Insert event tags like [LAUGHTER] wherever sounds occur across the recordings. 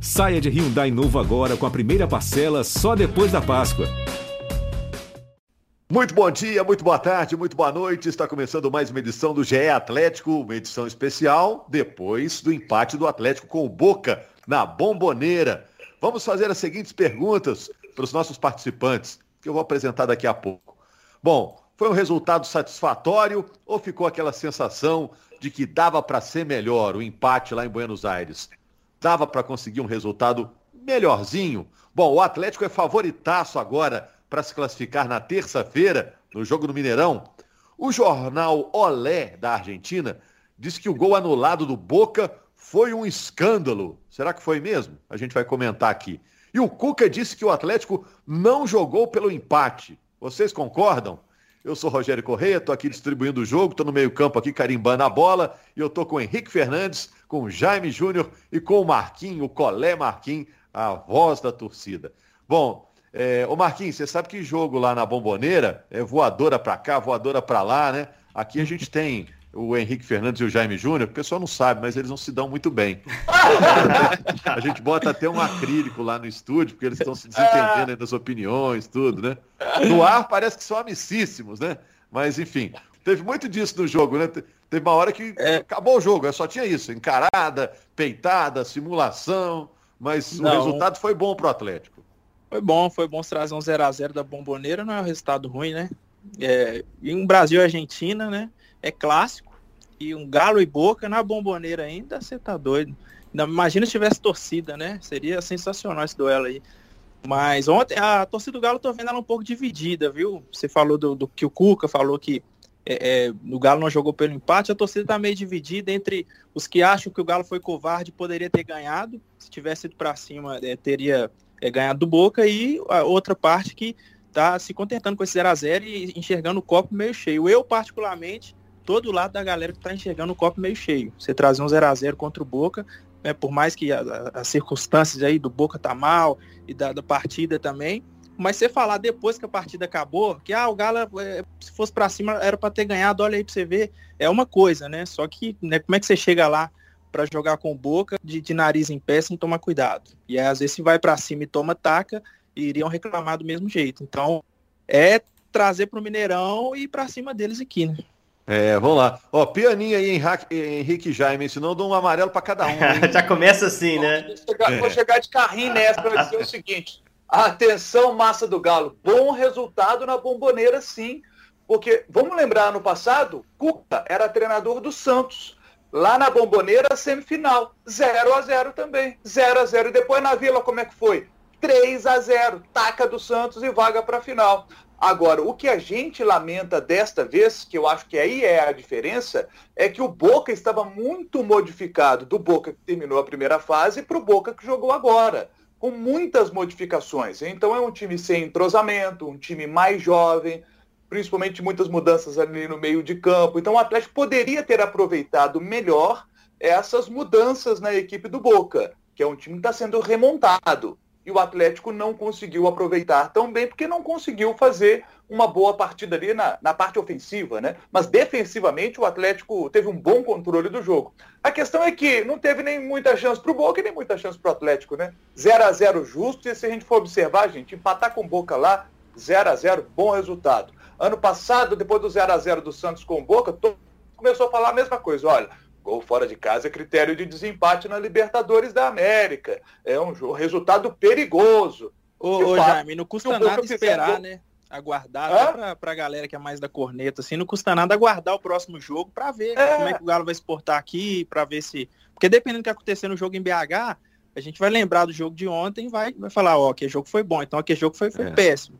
Saia de Hyundai novo agora com a primeira parcela só depois da Páscoa. Muito bom dia, muito boa tarde, muito boa noite. Está começando mais uma edição do GE Atlético, uma edição especial depois do empate do Atlético com o Boca na Bomboneira. Vamos fazer as seguintes perguntas para os nossos participantes, que eu vou apresentar daqui a pouco. Bom, foi um resultado satisfatório ou ficou aquela sensação de que dava para ser melhor o empate lá em Buenos Aires? Dava para conseguir um resultado melhorzinho. Bom, o Atlético é favoritaço agora para se classificar na terça-feira, no jogo do Mineirão. O jornal Olé da Argentina disse que o gol anulado do Boca foi um escândalo. Será que foi mesmo? A gente vai comentar aqui. E o Cuca disse que o Atlético não jogou pelo empate. Vocês concordam? Eu sou Rogério Correia, estou aqui distribuindo o jogo, estou no meio-campo aqui carimbando a bola e eu estou com o Henrique Fernandes, com o Jaime Júnior e com o Marquinho, o Colé Marquinhos, a voz da torcida. Bom, é, ô Marquinhos, você sabe que jogo lá na Bomboneira é voadora para cá, voadora para lá, né? Aqui a gente [LAUGHS] tem o Henrique Fernandes e o Jaime Júnior, o pessoal não sabe, mas eles não se dão muito bem. [LAUGHS] a gente bota até um acrílico lá no estúdio, porque eles estão se desentendendo das opiniões, tudo, né? No ar parece que são amicíssimos, né? Mas, enfim, teve muito disso no jogo, né? Teve uma hora que é... acabou o jogo, só tinha isso, encarada, peitada, simulação, mas não. o resultado foi bom pro Atlético. Foi bom, foi bom trazer um 0x0 da bomboneira, não é um resultado ruim, né? É, em Brasil e Argentina, né? É clássico e um Galo e Boca na bomboneira ainda, você tá doido. Imagina se tivesse torcida, né? Seria sensacional esse duelo aí. Mas ontem a torcida do Galo tô vendo ela um pouco dividida, viu? Você falou do, do que o Cuca falou que é, é, o Galo não jogou pelo empate, a torcida tá meio dividida entre os que acham que o Galo foi covarde poderia ter ganhado, se tivesse ido para cima é, teria é, ganhado do Boca, e a outra parte que tá se contentando com esse 0 a 0 e enxergando o copo meio cheio. Eu, particularmente, todo lado da galera que está enxergando o copo meio cheio. Você trazer um 0 a 0 contra o Boca, né, por mais que a, a, as circunstâncias aí do Boca tá mal e da, da, partida também, mas você falar depois que a partida acabou, que ah, o Galo, é, se fosse para cima, era para ter ganhado, olha aí para você ver, é uma coisa, né? Só que né, como é que você chega lá para jogar com o Boca de, de, nariz em pé sem tomar cuidado? E aí, às vezes se vai para cima e toma taca, iriam reclamar do mesmo jeito. Então, é trazer para o Mineirão e para cima deles aqui, né? É, vamos lá. Ó, pianinho aí, Henrique Jaime, senão eu dou um amarelo para cada um. [LAUGHS] Já começa assim, né? Vou chegar, é. vou chegar de carrinho nessa para dizer o [LAUGHS] seguinte. Atenção, massa do Galo. Bom resultado na bomboneira, sim. Porque, vamos lembrar, no passado, Cuca era treinador do Santos. Lá na bomboneira, semifinal. 0 a 0 também. 0 a 0 E depois na Vila, como é que foi? 3 a 0 Taca do Santos e vaga para a final. Agora, o que a gente lamenta desta vez, que eu acho que aí é a diferença, é que o Boca estava muito modificado do Boca que terminou a primeira fase para o Boca que jogou agora, com muitas modificações. Então é um time sem entrosamento, um time mais jovem, principalmente muitas mudanças ali no meio de campo. Então o Atlético poderia ter aproveitado melhor essas mudanças na equipe do Boca, que é um time que está sendo remontado e o Atlético não conseguiu aproveitar tão bem porque não conseguiu fazer uma boa partida ali na, na parte ofensiva, né? Mas defensivamente o Atlético teve um bom controle do jogo. A questão é que não teve nem muita chance para o Boca e nem muita chance para o Atlético, né? 0 a 0 justo, e se a gente for observar, gente, empatar com o Boca lá, 0 a 0 bom resultado. Ano passado, depois do 0 a 0 do Santos com o Boca, todo começou a falar a mesma coisa. Olha, Gol fora de casa é critério de desempate na Libertadores da América. É um resultado perigoso. Ô, ô Jaime, não custa nada esperar, né? Aguardar, pra, pra galera que é mais da corneta, assim, não custa nada aguardar o próximo jogo para ver é. como é que o Galo vai se portar aqui, para ver se. Porque dependendo do que acontecer no jogo em BH, a gente vai lembrar do jogo de ontem e vai, vai falar, ó, que jogo foi bom, então aquele jogo foi, foi é. péssimo.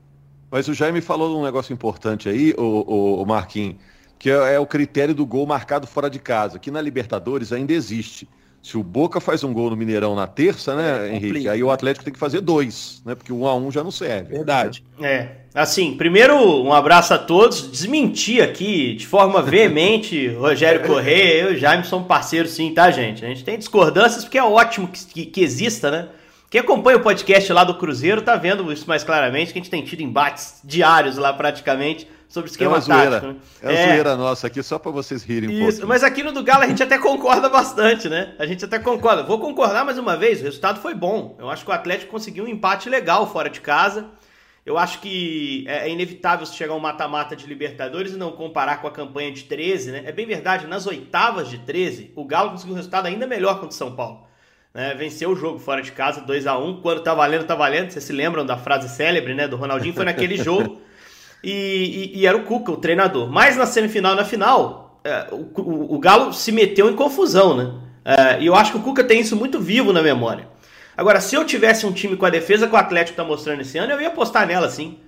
Mas o Jaime falou de um negócio importante aí, o, o, o Marquinhos que é, é o critério do gol marcado fora de casa, que na Libertadores ainda existe. Se o Boca faz um gol no Mineirão na terça, né, é, Henrique? Complica. Aí o Atlético tem que fazer dois, né? Porque um a um já não serve. Verdade. Né? É. Assim, primeiro, um abraço a todos. Desmentir aqui de forma veemente, [LAUGHS] Rogério Correia, eu e o Jaime somos parceiros sim, tá, gente? A gente tem discordâncias porque é ótimo que, que, que exista, né? Quem acompanha o podcast lá do Cruzeiro tá vendo isso mais claramente, que a gente tem tido embates diários lá praticamente sobre esquema é tático. Né? É uma é. zoeira nossa aqui, só para vocês rirem um Isso, mas aqui no do Galo a gente até concorda bastante, né? A gente até concorda. Vou concordar mais uma vez, o resultado foi bom. Eu acho que o Atlético conseguiu um empate legal fora de casa. Eu acho que é, é inevitável chegar um mata-mata de Libertadores e não comparar com a campanha de 13, né? É bem verdade, nas oitavas de 13, o Galo conseguiu um resultado ainda melhor contra o São Paulo. Né? Venceu o jogo fora de casa, 2 a 1 Quando tá valendo, tá valendo. Vocês se lembram da frase célebre, né? Do Ronaldinho, foi naquele jogo. E, e, e, era o Cuca, o treinador. Mas na semifinal e na final, é, o, o, o, Galo se meteu em confusão, né? É, e eu acho que o Cuca tem isso muito vivo na memória. Agora, se eu tivesse um time com a defesa que o Atlético está mostrando esse ano, eu ia apostar nela sim.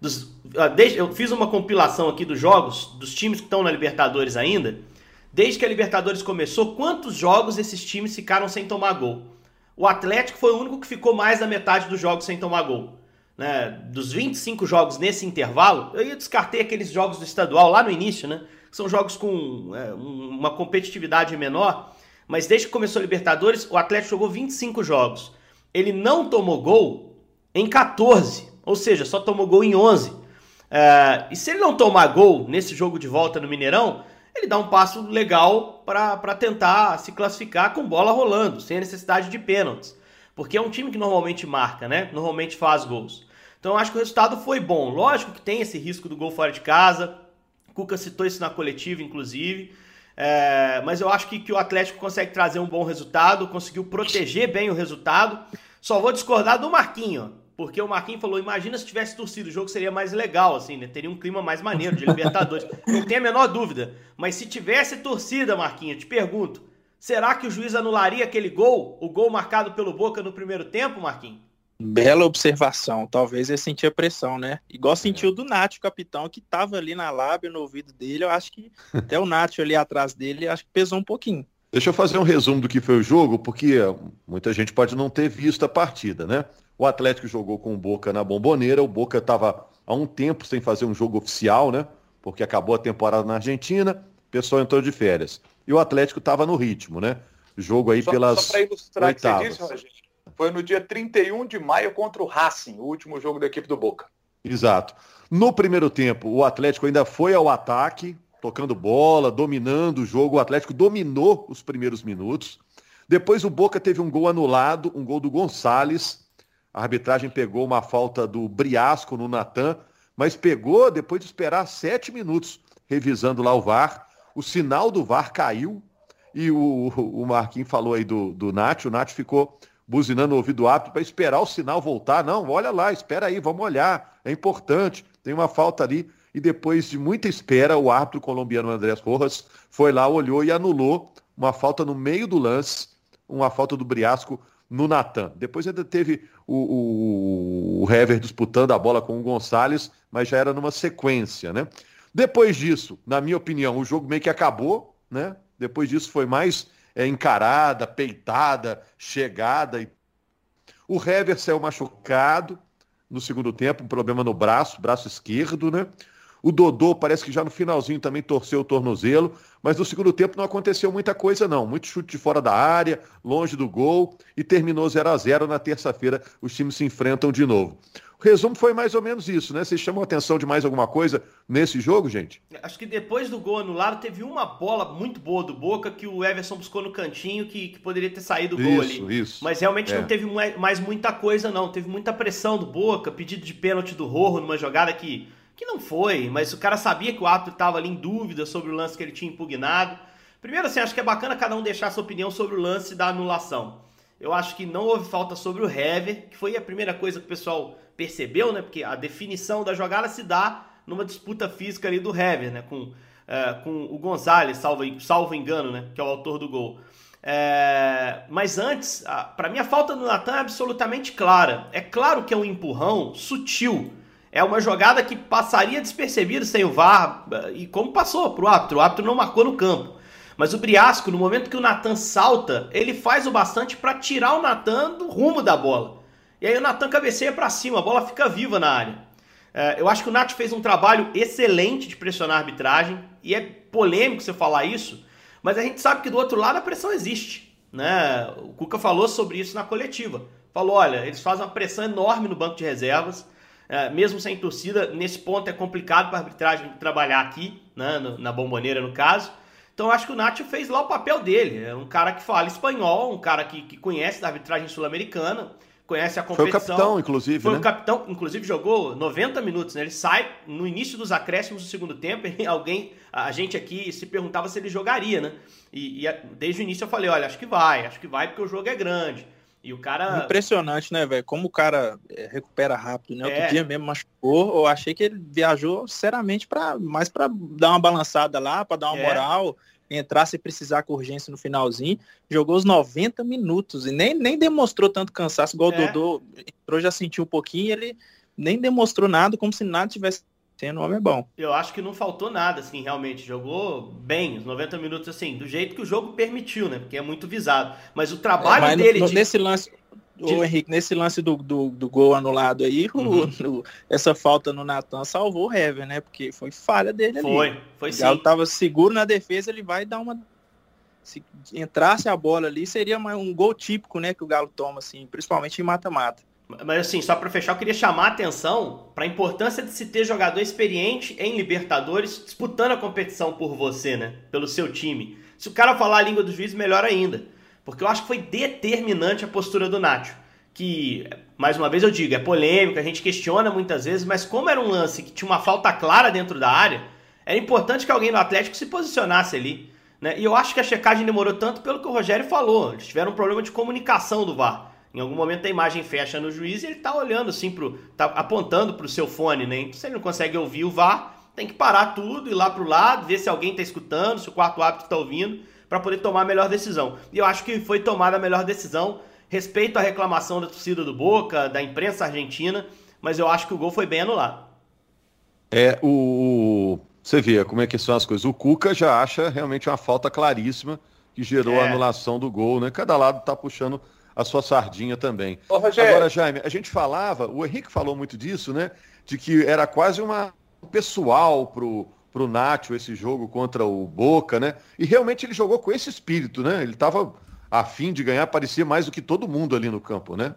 Dos, desde, eu fiz uma compilação aqui dos jogos, dos times que estão na Libertadores ainda. Desde que a Libertadores começou, quantos jogos esses times ficaram sem tomar gol? O Atlético foi o único que ficou mais da metade dos jogos sem tomar gol. Né? Dos 25 jogos nesse intervalo, eu descartei aqueles jogos do estadual lá no início, né? São jogos com é, uma competitividade menor. Mas desde que começou a Libertadores, o Atlético jogou 25 jogos ele não tomou gol em 14, ou seja, só tomou gol em 11. É, e se ele não tomar gol nesse jogo de volta no Mineirão, ele dá um passo legal para tentar se classificar com bola rolando, sem necessidade de pênaltis. Porque é um time que normalmente marca, né? Normalmente faz gols. Então eu acho que o resultado foi bom. Lógico que tem esse risco do gol fora de casa. O Cuca citou isso na coletiva, inclusive. É, mas eu acho que, que o Atlético consegue trazer um bom resultado, conseguiu proteger bem o resultado. Só vou discordar do Marquinho, porque o Marquinho falou: imagina se tivesse torcido, o jogo seria mais legal, assim, né? Teria um clima mais maneiro de Libertadores. [LAUGHS] Não tem a menor dúvida. Mas se tivesse torcida, Marquinho, eu te pergunto: será que o juiz anularia aquele gol? O gol marcado pelo Boca no primeiro tempo, Marquinho? Bela observação. Talvez ele sentia pressão, né? Igual é. sentiu do Nath, o capitão, que tava ali na lábia, no ouvido dele. Eu acho que [LAUGHS] até o Nath ali atrás dele, acho que pesou um pouquinho. Deixa eu fazer um resumo do que foi o jogo, porque muita gente pode não ter visto a partida, né? O Atlético jogou com o Boca na bomboneira. O Boca estava há um tempo sem fazer um jogo oficial, né? Porque acabou a temporada na Argentina, o pessoal entrou de férias. E o Atlético estava no ritmo, né? Jogo aí só, pelas. Só para ilustrar oitavas. que você disse, Rogério, foi no dia 31 de maio contra o Racing, o último jogo da equipe do Boca. Exato. No primeiro tempo, o Atlético ainda foi ao ataque, tocando bola, dominando o jogo. O Atlético dominou os primeiros minutos. Depois o Boca teve um gol anulado, um gol do Gonçalves. A arbitragem pegou uma falta do Briasco no Natan, mas pegou depois de esperar sete minutos, revisando lá o VAR. O sinal do VAR caiu e o, o Marquinhos falou aí do, do Nath. O Nath ficou buzinando o ouvido apto para esperar o sinal voltar. Não, olha lá, espera aí, vamos olhar. É importante, tem uma falta ali. E depois de muita espera, o árbitro colombiano Andrés Rojas foi lá, olhou e anulou uma falta no meio do lance, uma falta do Briasco no Natan. Depois ainda teve o, o, o Hever disputando a bola com o Gonçalves, mas já era numa sequência, né? Depois disso, na minha opinião, o jogo meio que acabou, né? Depois disso foi mais é, encarada, peitada, chegada. O Hever saiu machucado no segundo tempo, um problema no braço, braço esquerdo, né? O Dodô parece que já no finalzinho também torceu o tornozelo, mas no segundo tempo não aconteceu muita coisa não. Muito chute de fora da área, longe do gol e terminou 0 a 0 na terça-feira. Os times se enfrentam de novo. O resumo foi mais ou menos isso, né? Vocês chamam a atenção de mais alguma coisa nesse jogo, gente? Acho que depois do gol anulado, teve uma bola muito boa do Boca que o Everson buscou no cantinho que, que poderia ter saído o gol isso, ali. Isso. Mas realmente é. não teve mais muita coisa, não. Teve muita pressão do Boca, pedido de pênalti do Rojo numa jogada que, que não foi, mas o cara sabia que o árbitro estava ali em dúvida sobre o lance que ele tinha impugnado. Primeiro, assim, acho que é bacana cada um deixar sua opinião sobre o lance da anulação. Eu acho que não houve falta sobre o Hever, que foi a primeira coisa que o pessoal percebeu, né? Porque a definição da jogada se dá numa disputa física ali do Hever, né? Com, é, com o Gonzalez, salvo, salvo engano, né? Que é o autor do gol. É, mas antes, para mim a falta do Natan é absolutamente clara. É claro que é um empurrão sutil. É uma jogada que passaria despercebida sem o VAR, e como passou para o árbitro. O árbitro não marcou no campo. Mas o Briasco, no momento que o Natan salta, ele faz o bastante para tirar o Natan do rumo da bola. E aí o Natan cabeceia para cima, a bola fica viva na área. É, eu acho que o Nath fez um trabalho excelente de pressionar a arbitragem, e é polêmico você falar isso, mas a gente sabe que do outro lado a pressão existe. Né? O Cuca falou sobre isso na coletiva. Falou: olha, eles fazem uma pressão enorme no banco de reservas. é, mesmo sem torcida, nesse ponto é complicado para a arbitragem trabalhar aqui, né, na bomboneira no caso. Então acho que o Nacho fez lá o papel dele. É um cara que fala espanhol, um cara que, que conhece da arbitragem sul-americana, conhece a competição. Foi o capitão, inclusive. Foi né? o capitão, inclusive jogou 90 minutos. Né? Ele sai no início dos acréscimos do segundo tempo. E [LAUGHS] alguém, a gente aqui se perguntava se ele jogaria, né? E, e desde o início eu falei: olha, acho que vai, acho que vai porque o jogo é grande. E o cara. Impressionante, né, velho? Como o cara é, recupera rápido, né? Outro é. dia mesmo machucou. Eu achei que ele viajou seriamente para mais para dar uma balançada lá, para dar uma é. moral, entrar se precisar com urgência no finalzinho. Jogou os 90 minutos e nem, nem demonstrou tanto cansaço, igual é. o Dodô entrou, já sentiu um pouquinho, ele nem demonstrou nada, como se nada tivesse o homem é bom. Eu acho que não faltou nada, assim, realmente. Jogou bem, os 90 minutos, assim, do jeito que o jogo permitiu, né? Porque é muito visado. Mas o trabalho é, mas dele. No, de... Nesse lance. De... Ô, Henrique, nesse lance do, do, do gol anulado aí, uhum. o, o, essa falta no Natan salvou o Hever, né? Porque foi falha dele foi, ali. Foi, foi sim. Ele tava seguro na defesa, ele vai dar uma se entrasse a bola ali, seria um gol típico, né, que o Galo toma, assim, principalmente em mata-mata. Mas assim, só para fechar, eu queria chamar a atenção para a importância de se ter jogador experiente em Libertadores disputando a competição por você, né? Pelo seu time. Se o cara falar a língua do juiz, melhor ainda. Porque eu acho que foi determinante a postura do Nacho. Que, mais uma vez eu digo, é polêmico, a gente questiona muitas vezes, mas como era um lance que tinha uma falta clara dentro da área, era importante que alguém do Atlético se posicionasse ali. Né? E eu acho que a checagem demorou tanto pelo que o Rogério falou. Eles tiveram um problema de comunicação do VAR. Em algum momento a imagem fecha no juiz e ele tá olhando assim pro. tá apontando pro seu fone, né? Então, se ele não consegue ouvir o VAR, tem que parar tudo, ir lá pro lado, ver se alguém tá escutando, se o quarto árbitro tá ouvindo, para poder tomar a melhor decisão. E eu acho que foi tomada a melhor decisão. Respeito à reclamação da torcida do Boca, da imprensa argentina, mas eu acho que o gol foi bem anulado. É, o. Você vê como é que são as coisas. O Cuca já acha realmente uma falta claríssima que gerou é. a anulação do gol, né? Cada lado tá puxando a sua sardinha também. Ô, Agora, Jaime, a gente falava, o Henrique falou muito disso, né? De que era quase uma pessoal pro, pro Nacho esse jogo contra o Boca, né? E realmente ele jogou com esse espírito, né? Ele estava afim de ganhar, parecia mais do que todo mundo ali no campo, né?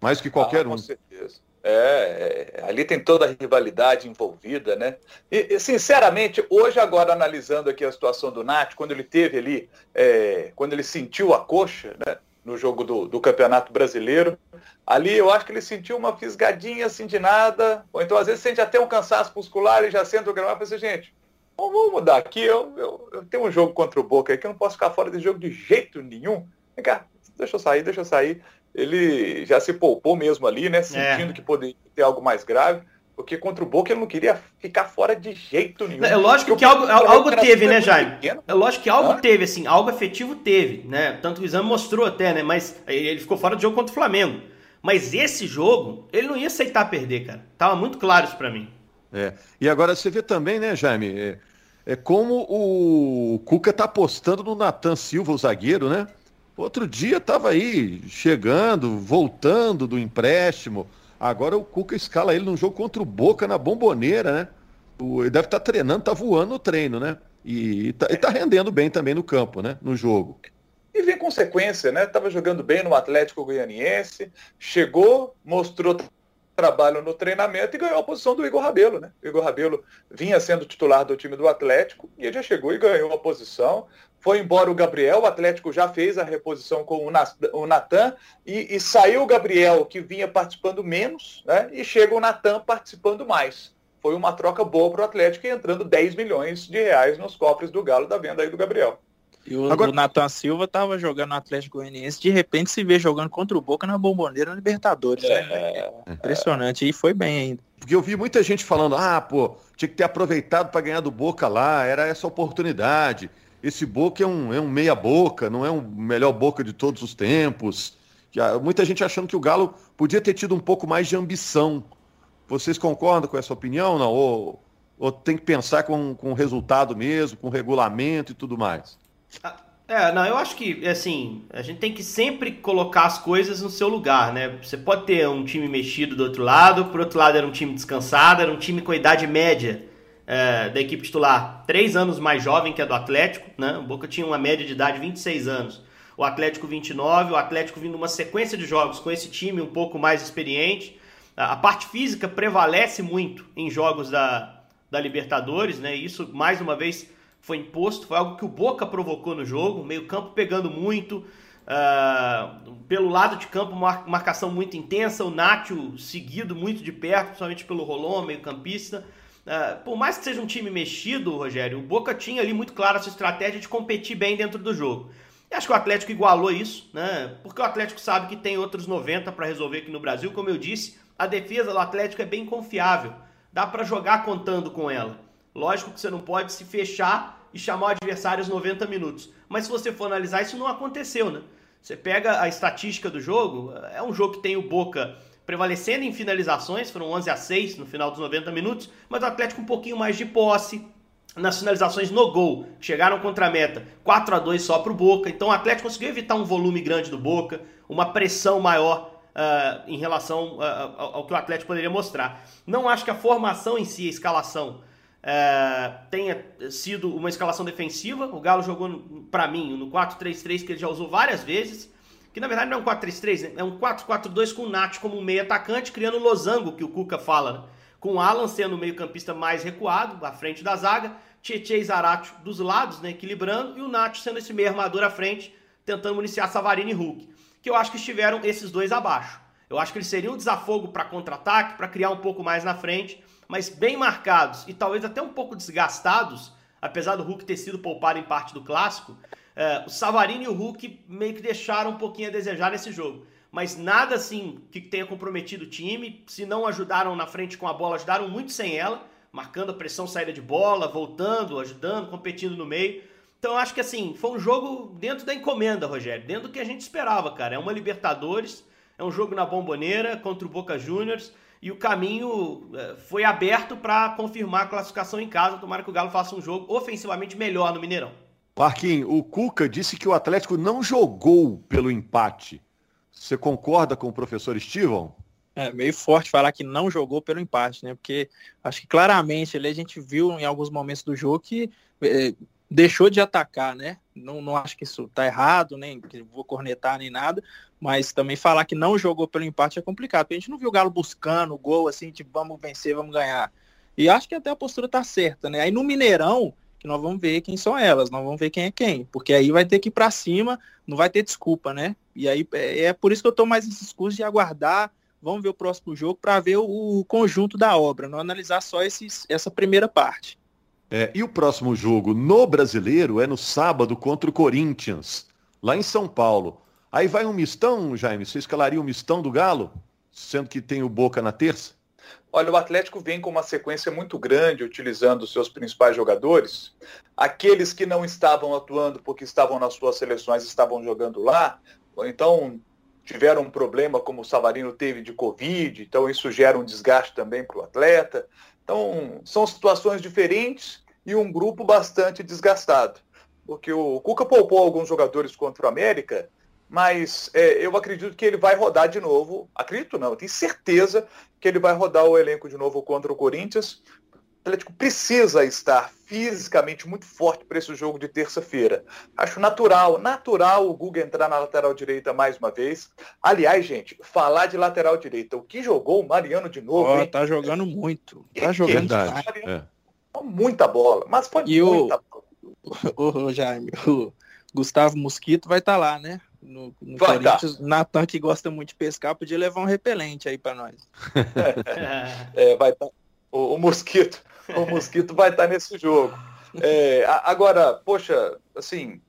Mais do que qualquer ah, um. Com certeza. É, é, ali tem toda a rivalidade envolvida, né? E, e, sinceramente, hoje agora analisando aqui a situação do Nath, quando ele teve ali, é, quando ele sentiu a coxa, né? No jogo do, do, Campeonato Brasileiro. Ali eu acho que ele sentiu uma fisgadinha assim de nada, ou então às vezes sente até um cansaço muscular e já senta o gramado e pensa, gente, vamos mudar aqui, eu, eu, eu, tenho um jogo contra o Boca aí que eu não posso ficar fora desse jogo de jeito nenhum. Vem cá, deixa eu sair, deixa eu sair. Ele já se poupou mesmo ali, né, sentindo é. que poderia ter algo mais grave. Porque contra o Boca ele não queria ficar fora de jeito nenhum. É lógico que algo, algo teve, né, Jaime? É lógico que algo teve, assim, algo efetivo teve, né? Tanto o exame mostrou até, né? Mas ele ficou fora do jogo contra o Flamengo. Mas esse jogo, ele não ia aceitar perder, cara. Tava muito claro isso para mim. É. E agora você vê também, né, Jaime? É, é como o Cuca tá apostando no Natan Silva, o zagueiro, né? Outro dia tava aí chegando, voltando do empréstimo Agora o Cuca escala ele num jogo contra o Boca na bomboneira, né? Ele deve estar tá treinando, tá voando no treino, né? E, está tá rendendo bem também no campo, né? No jogo. E vem consequência, né? Tava jogando bem no Atlético Goianiense, chegou, mostrou trabalho no treinamento e ganhou a posição do Igor Rabelo, né? O Igor Rabelo vinha sendo titular do time do Atlético e ele já chegou e ganhou a posição. Foi embora o Gabriel, o Atlético já fez a reposição com o Natan e, e saiu o Gabriel, que vinha participando menos, né? E chega o Natan participando mais. Foi uma troca boa para o Atlético e entrando 10 milhões de reais nos cofres do Galo da venda aí do Gabriel. E o, Agora... o Nathan Silva estava jogando no Atlético Goianiense, de repente se vê jogando contra o Boca na Bomboneira na Libertadores. Né? É, né? Impressionante, e foi bem ainda. Porque eu vi muita gente falando, ah, pô, tinha que ter aproveitado para ganhar do Boca lá, era essa oportunidade. Esse Boca é um, é um meia boca, não é um melhor Boca de todos os tempos. Muita gente achando que o Galo podia ter tido um pouco mais de ambição. Vocês concordam com essa opinião, não? Ou, ou tem que pensar com, com o resultado mesmo, com o regulamento e tudo mais? Ah, é, não, eu acho que, assim, a gente tem que sempre colocar as coisas no seu lugar, né? Você pode ter um time mexido do outro lado, por outro lado era um time descansado, era um time com idade média é, da equipe titular, três anos mais jovem que a do Atlético, né? O Boca tinha uma média de idade de 26 anos. O Atlético 29, o Atlético vindo uma sequência de jogos com esse time um pouco mais experiente. a parte física prevalece muito em jogos da, da Libertadores, né? Isso, mais uma vez, foi imposto, foi algo que o Boca provocou no jogo, meio campo pegando muito, uh, pelo lado de campo, marcação muito intensa, o Nacho seguido muito de perto, principalmente pelo Rolon, meio campista. Uh, por mais que seja um time mexido, Rogério, o Boca tinha ali muito clara sua estratégia de competir bem dentro do jogo. E acho que o Atlético igualou isso, né? Porque o Atlético sabe que tem outros 90 para resolver aqui no Brasil. Como eu disse, a defesa do Atlético é bem confiável. Dá para jogar contando com ela. Lógico que você não pode se fechar e chamar o adversário aos 90 minutos. Mas se você for analisar, isso não aconteceu, né? Você pega a estatística do jogo, é um jogo que tem o Boca prevalecendo em finalizações, foram 11 a 6 no final dos 90 minutos, mas o Atlético um pouquinho mais de posse, nas finalizações no gol, chegaram contra a meta 4 a 2 só para o Boca. Então o Atlético conseguiu evitar um volume grande do Boca, uma pressão maior uh, em relação uh, ao que o Atlético poderia mostrar. Não acho que a formação em si, a escalação, uh, tenha sido uma escalação defensiva. O Galo jogou, para mim, no 4-3-3 que ele já usou várias vezes. Que na verdade não é um 4-3-3, né? é um 4-4-2 com o Nath como meio atacante, criando o losango que o Cuca fala. Né? Com o Alan sendo o meio-campista mais recuado, à frente da zaga, Tietchan e Zarate dos lados, né, equilibrando, e o Nacho sendo esse meio armador à frente, tentando municiar Savarino e Hulk que eu acho que estiveram esses dois abaixo. Eu acho que eles seriam um desafogo para contra-ataque, para criar um pouco mais na frente, mas bem marcados e talvez até um pouco desgastados, apesar do Hulk ter sido poupado em parte do clássico, é, o Savarino e o Hulk meio que deixaram um pouquinho a desejar nesse jogo. Mas nada assim que tenha comprometido o time. Se não ajudaram na frente com a bola, ajudaram muito sem ela, marcando a pressão saída de bola, voltando, ajudando, competindo no meio. Então acho que assim, foi um jogo dentro da encomenda, Rogério, dentro do que a gente esperava, cara. É uma Libertadores, é um jogo na Bomboneira contra o Boca Juniors e o caminho é, foi aberto para confirmar a classificação em casa. Tomara que o Galo faça um jogo ofensivamente melhor no Mineirão. Marquinhos, o Cuca disse que o Atlético não jogou pelo empate. Você concorda com o professor Estivão? É meio forte falar que não jogou pelo empate, né? Porque acho que claramente ali a gente viu em alguns momentos do jogo que é, deixou de atacar, né? Não, não acho que isso tá errado, nem que vou cornetar nem nada, mas também falar que não jogou pelo empate é complicado, porque a gente não viu o Galo buscando o gol assim, tipo, vamos vencer, vamos ganhar. E acho que até a postura tá certa, né? Aí no Mineirão, que nós vamos ver quem são elas, nós vamos ver quem é quem, porque aí vai ter que ir para cima, não vai ter desculpa, né? E aí é, é por isso que eu tô mais esses cursos de aguardar, vamos ver o próximo jogo para ver o, o, conjunto da obra, não analisar só esses, essa primeira parte. É, e o próximo jogo no brasileiro é no sábado contra o Corinthians, lá em São Paulo. Aí vai um mistão, Jaime? Você escalaria um mistão do Galo, sendo que tem o Boca na terça? Olha, o Atlético vem com uma sequência muito grande, utilizando os seus principais jogadores. Aqueles que não estavam atuando porque estavam nas suas seleções estavam jogando lá, ou então tiveram um problema como o Savarino teve de Covid, então isso gera um desgaste também para o atleta. Então, são situações diferentes e um grupo bastante desgastado. Porque o Cuca poupou alguns jogadores contra o América, mas é, eu acredito que ele vai rodar de novo. Acredito não, eu tenho certeza que ele vai rodar o elenco de novo contra o Corinthians. O Atlético precisa estar fisicamente muito forte para esse jogo de terça-feira. Acho natural, natural o Guga entrar na lateral direita mais uma vez. Aliás, gente, falar de lateral direita, o que jogou o Mariano de novo? Oh, tá jogando muito. Tá jogando é. muita bola, mas foi e muita o... bola. [LAUGHS] O, Jaime, o Gustavo Mosquito vai estar tá lá, né? No, no Corinthians, Natan, que gosta muito de pescar, podia levar um repelente aí para nós. [LAUGHS] é, vai tá, o, o, mosquito, o mosquito vai estar tá nesse jogo. É, agora, poxa, assim,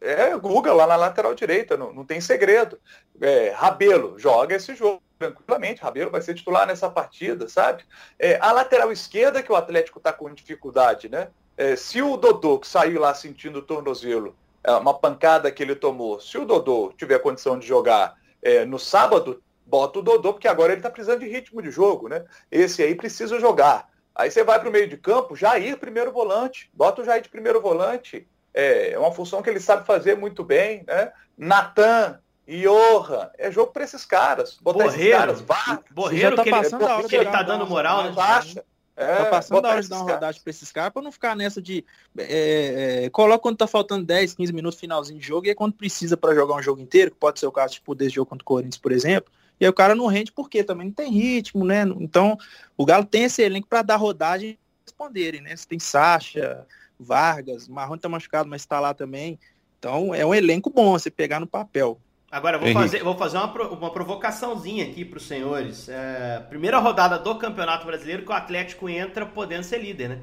é Guga lá na lateral direita, não, não tem segredo. É, Rabelo joga esse jogo tranquilamente. Rabelo vai ser titular nessa partida, sabe? É, a lateral esquerda que o Atlético está com dificuldade, né? É, se o Dodô, que saiu lá sentindo o tornozelo, é, uma pancada que ele tomou, se o Dodô tiver condição de jogar é, no sábado, bota o Dodô, porque agora ele está precisando de ritmo de jogo, né? Esse aí precisa jogar. Aí você vai para o meio de campo, Jair primeiro volante, bota o Jair de primeiro volante. É, é uma função que ele sabe fazer muito bem, né? Natan, Johan, é jogo para esses caras. Botar Borreiro, esses caras, vá. Borreiro, tá que, ele, que ele tá dando moral, né? Baixa. É, tá passando a hora de dar uma rodagem para esses caras para não ficar nessa de. É, é, coloca quando tá faltando 10, 15 minutos finalzinho de jogo e é quando precisa para jogar um jogo inteiro, que pode ser o caso tipo desse jogo contra o Corinthians, por exemplo. E aí o cara não rende porque também não tem ritmo, né? Então, o Galo tem esse elenco para dar rodagem e responderem, né? Você tem Sacha, Vargas, Marrone tá machucado, mas está lá também. Então, é um elenco bom você pegar no papel. Agora, vou fazer, vou fazer uma, uma provocaçãozinha aqui para os senhores. É, primeira rodada do Campeonato Brasileiro que o Atlético entra podendo ser líder, né?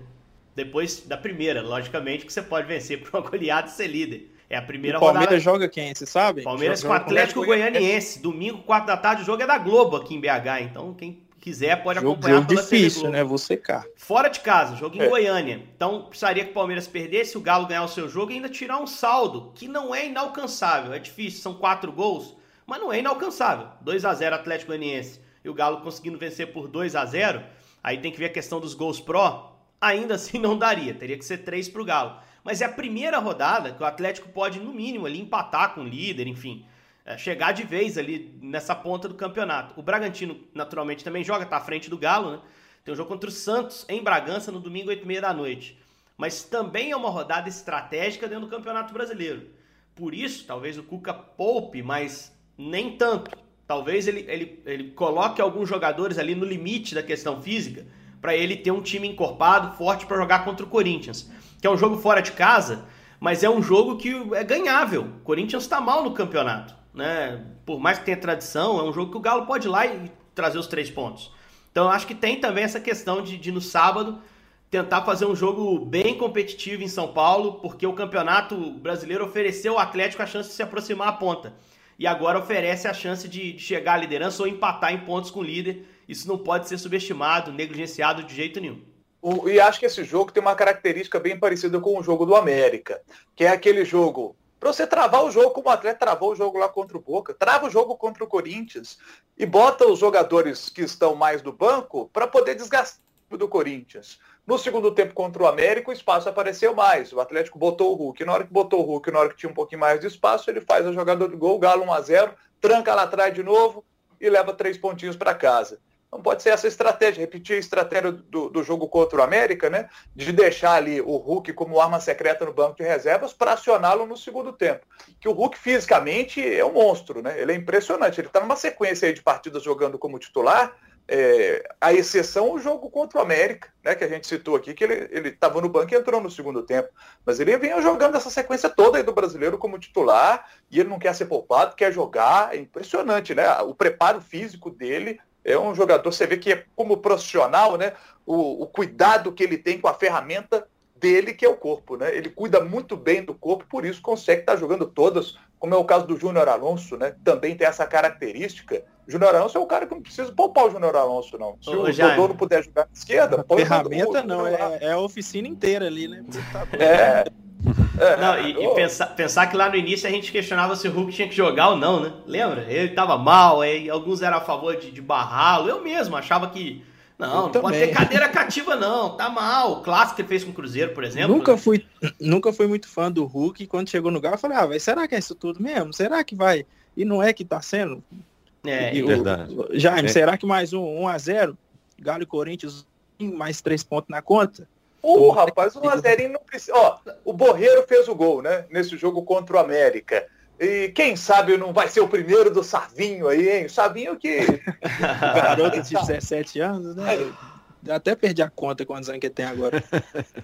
Depois da primeira, logicamente, que você pode vencer por uma goleada e ser líder. É a primeira o Palmeiras rodada. joga quem, você sabe? Palmeiras com Atlético Goianiense. Domingo, 4 da tarde, o jogo é da Globo aqui em BH. Então, quem quiser pode jogo, acompanhar jogo pela difícil, né? Vou secar. Fora de casa, jogo em é. Goiânia. Então, precisaria que o Palmeiras perdesse, o Galo ganhar o seu jogo e ainda tirar um saldo que não é inalcançável. É difícil, são quatro gols, mas não é inalcançável. 2 a 0 Atlético Goianiense e o Galo conseguindo vencer por 2 a 0 Aí tem que ver a questão dos gols pró ainda [LAUGHS] assim não daria, teria que ser três para o Galo. Mas é a primeira rodada que o Atlético pode, no mínimo, ali empatar com o líder, enfim, é, chegar de vez ali nessa ponta do campeonato. O Bragantino, naturalmente, também joga, tá à frente do Galo, né? Tem um jogo contra o Santos em Bragança no domingo, 8h30 da noite. Mas também é uma rodada estratégica dentro do Campeonato Brasileiro. Por isso, talvez o Cuca poupe, mas nem tanto. Talvez ele, ele, ele coloque alguns jogadores ali no limite da questão física para ele ter um time encorpado, forte para jogar contra o Corinthians, que é um jogo fora de casa, mas é um jogo que é ganhável. O Corinthians está mal no campeonato, né? Por mais que tenha tradição, é um jogo que o Galo pode ir lá e trazer os três pontos. Então eu acho que tem também essa questão de, de no sábado tentar fazer um jogo bem competitivo em São Paulo, porque o campeonato brasileiro ofereceu ao Atlético a chance de se aproximar à ponta. E agora oferece a chance de chegar à liderança ou empatar em pontos com o líder isso não pode ser subestimado, negligenciado de jeito nenhum. O, e acho que esse jogo tem uma característica bem parecida com o jogo do América, que é aquele jogo para você travar o jogo como o atleta travou o jogo lá contra o Boca, trava o jogo contra o Corinthians e bota os jogadores que estão mais do banco para poder desgastar do Corinthians. No segundo tempo contra o América, o espaço apareceu mais. O Atlético botou o Hulk. Na hora que botou o Hulk, na hora que tinha um pouquinho mais de espaço, ele faz a jogada de gol, Galo 1 a 0 tranca lá atrás de novo e leva três pontinhos para casa. Não pode ser essa estratégia, repetir a estratégia do, do jogo contra o América, né? De deixar ali o Hulk como arma secreta no banco de reservas para acioná-lo no segundo tempo. Que o Hulk fisicamente é um monstro, né? Ele é impressionante. Ele está numa sequência de partidas jogando como titular. É, a exceção o jogo contra o América, né, que a gente citou aqui, que ele estava no banco e entrou no segundo tempo. Mas ele vinha jogando essa sequência toda aí do brasileiro como titular, e ele não quer ser poupado, quer jogar. É impressionante, né? O preparo físico dele é um jogador, você vê que é como profissional, né? O, o, cuidado que ele tem com a ferramenta dele, que é o corpo, né? Ele cuida muito bem do corpo, por isso consegue estar jogando todas, como é o caso do Júnior Alonso, né? Também tem essa característica. Júnior Alonso é o cara que não precisa poupar o Júnior Alonso, não. Se Ô, o Dodô não puder jogar na esquerda, põe ferramenta não, é, é, a oficina inteira ali, né? É. É, não, e, e pensar, pensar, que lá no início a gente questionava se o Hulk tinha que jogar ou não, né? Lembra? Ele tava mal, aí alguns eram a favor de, de barrá-lo. Eu mesmo achava que. Não, eu não também. pode ter cadeira cativa, não. Tá mal. O clássico que ele fez com o Cruzeiro, por exemplo. Nunca, né? fui, nunca fui muito fã do Hulk. Quando chegou no Galo, eu falei, ah, véio, será que é isso tudo mesmo? Será que vai? E não é que tá sendo? É, e, verdade. O, Jaime, é. será que mais um 1 a 0 Galo e Corinthians, mais três pontos na conta? Uh, rapaz, o Lazerinho não precisa. Ó, o Borreiro fez o gol, né? Nesse jogo contra o América. E quem sabe não vai ser o primeiro do Savinho aí, hein? O Savinho que. [LAUGHS] Garoto de 17 anos, né? Até perdi a conta quantos anos que tem agora.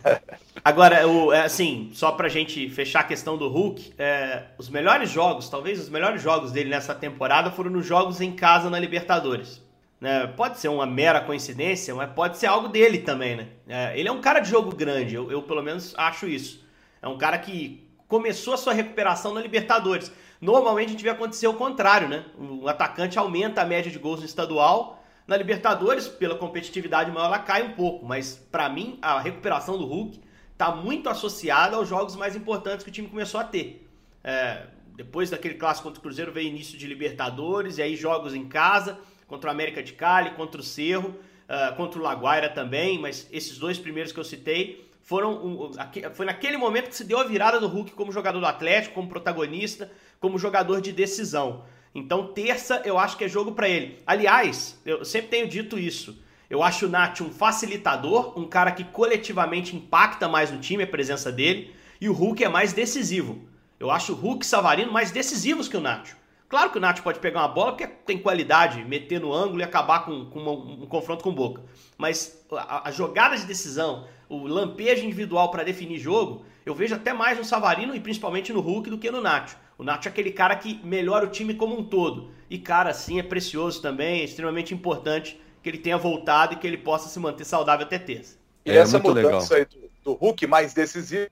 [LAUGHS] Agora, o, é, assim, só pra gente fechar a questão do Hulk, é, os melhores jogos, talvez os melhores jogos dele nessa temporada foram nos jogos em casa na Libertadores. Né? Pode ser uma mera coincidência, mas pode ser algo dele também, né? É, ele é um cara de jogo grande, eu, eu, pelo menos acho isso. É um cara que começou a sua recuperação na Libertadores. Normalmente a gente vê acontecer o contrário, né? O atacante aumenta a média de gols no estadual. Na Libertadores, pela competitividade maior, ela cai um pouco. Mas, para mim, a recuperação do Hulk está muito associada aos jogos mais importantes que o time começou a ter. É, depois daquele clássico contra o Cruzeiro veio início de Libertadores, e aí jogos em casa contra o América de Cali, contra o Cerro, uh, contra o Laguaira também, mas esses dois primeiros que eu citei foram um, foi naquele momento que se deu a virada do Hulk como jogador do Atlético, como protagonista, como jogador de decisão. Então, terça eu acho que é jogo para ele. Aliás, eu sempre tenho dito isso. Eu acho o Nath um facilitador, um cara que coletivamente impacta mais no time, a presença dele, e o Hulk é mais decisivo. Eu acho o Hulk e Savarino mais decisivos que o Nath. Claro que o Nath pode pegar uma bola porque tem qualidade, meter no ângulo e acabar com, com uma, um confronto com Boca. Mas a, a jogada de decisão, o lampejo individual para definir jogo, eu vejo até mais no Savarino e principalmente no Hulk do que no Nacho. O Nacho é aquele cara que melhora o time como um todo. E cara, assim, é precioso também, é extremamente importante que ele tenha voltado e que ele possa se manter saudável até terça. E é, essa mudança legal. aí do, do Hulk mais decisivo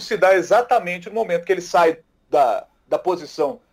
se dá exatamente no momento que ele sai da, da posição é,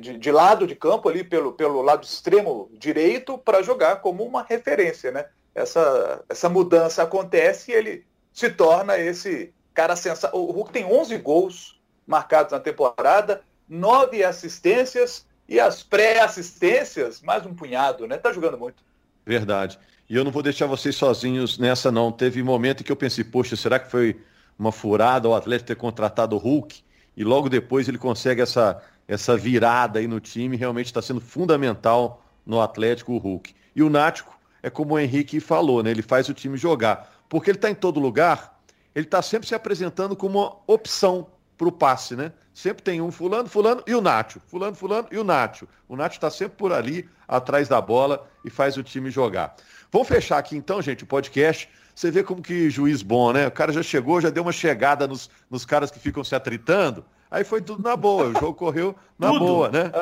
de, de, lado de campo ali pelo, pelo lado extremo direito para jogar como uma referência, né? Essa, essa mudança acontece e ele se torna esse cara sensacional. O Hulk tem 11 gols marcados na temporada, nove assistências e as pré-assistências, mais um punhado, né? Tá jogando muito. Verdade. E eu não vou deixar vocês sozinhos nessa, não. Teve momento que eu pensei, poxa, será que foi uma furada o Atlético ter contratado o Hulk? E logo depois ele consegue essa, essa virada aí no time. Realmente está sendo fundamental no Atlético o Hulk. E o Nático é como o Henrique falou, né? Ele faz o time jogar. Porque ele está em todo lugar, ele está sempre se apresentando como uma opção para o passe, né? Sempre tem um fulano, fulano e o Nacho. Fulano, fulano e o Nacho. O Nacho está sempre por ali, atrás da bola e faz o time jogar. Vamos fechar aqui então, gente, o podcast. Você vê como que juiz bom, né? O cara já chegou, já deu uma chegada nos, nos caras que ficam se atritando. Aí foi tudo na boa. O jogo correu na tudo. boa, né?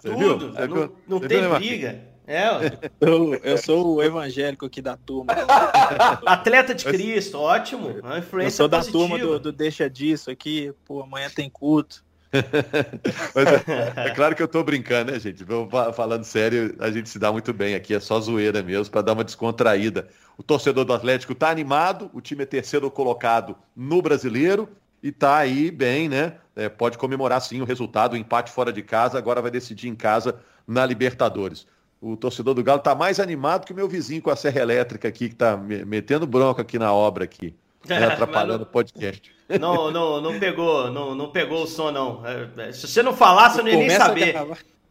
Você tudo. Viu? Não, não tem viu, briga. É, eu, eu sou o evangélico aqui da turma. [LAUGHS] Atleta de Cristo, ótimo. Uma influência eu sou da positiva. turma do, do Deixa Disso aqui. Pô, amanhã tem culto. [LAUGHS] é, é, claro que eu tô brincando, né, gente? Falando sério, a gente se dá muito bem aqui, é só zoeira mesmo, para dar uma descontraída. O torcedor do Atlético tá animado, o time é terceiro colocado no brasileiro e tá aí bem, né? É, pode comemorar sim o resultado, o empate fora de casa, agora vai decidir em casa na Libertadores o torcedor do Galo está mais animado que o meu vizinho com a serra elétrica aqui, que está metendo bronca aqui na obra aqui, [LAUGHS] né, atrapalhando o podcast. Não, não, não pegou, não, não pegou o som, não. É, é, se você não falasse, eu não ia nem saber.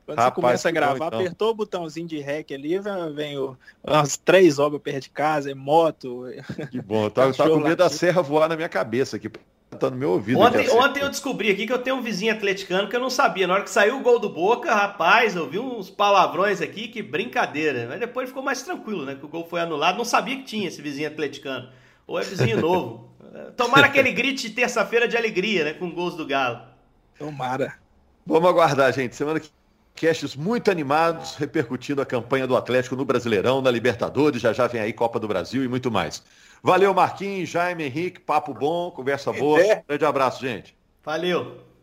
Quando Rapaz, você começa a gravar, bom, então. apertou o botãozinho de rec ali, vem o, umas três obras perto de casa, é moto. Que bom, eu tava, tava com medo da serra voar na minha cabeça aqui tá no meu ouvido. Ontem, ontem eu descobri aqui que eu tenho um vizinho atleticano que eu não sabia. Na hora que saiu o gol do Boca, rapaz, eu vi uns palavrões aqui, que brincadeira. Mas depois ficou mais tranquilo, né? Que o gol foi anulado. Não sabia que tinha esse vizinho atleticano. Ou é vizinho novo. [LAUGHS] Tomara que ele grite terça-feira de alegria, né? Com gols do Galo. Tomara. Vamos aguardar, gente. Semana que Castes muito animados, repercutindo a campanha do Atlético no Brasileirão, na Libertadores, já já vem aí Copa do Brasil e muito mais. Valeu, Marquinhos, Jaime, Henrique, papo bom, conversa boa. Grande abraço, gente. Valeu.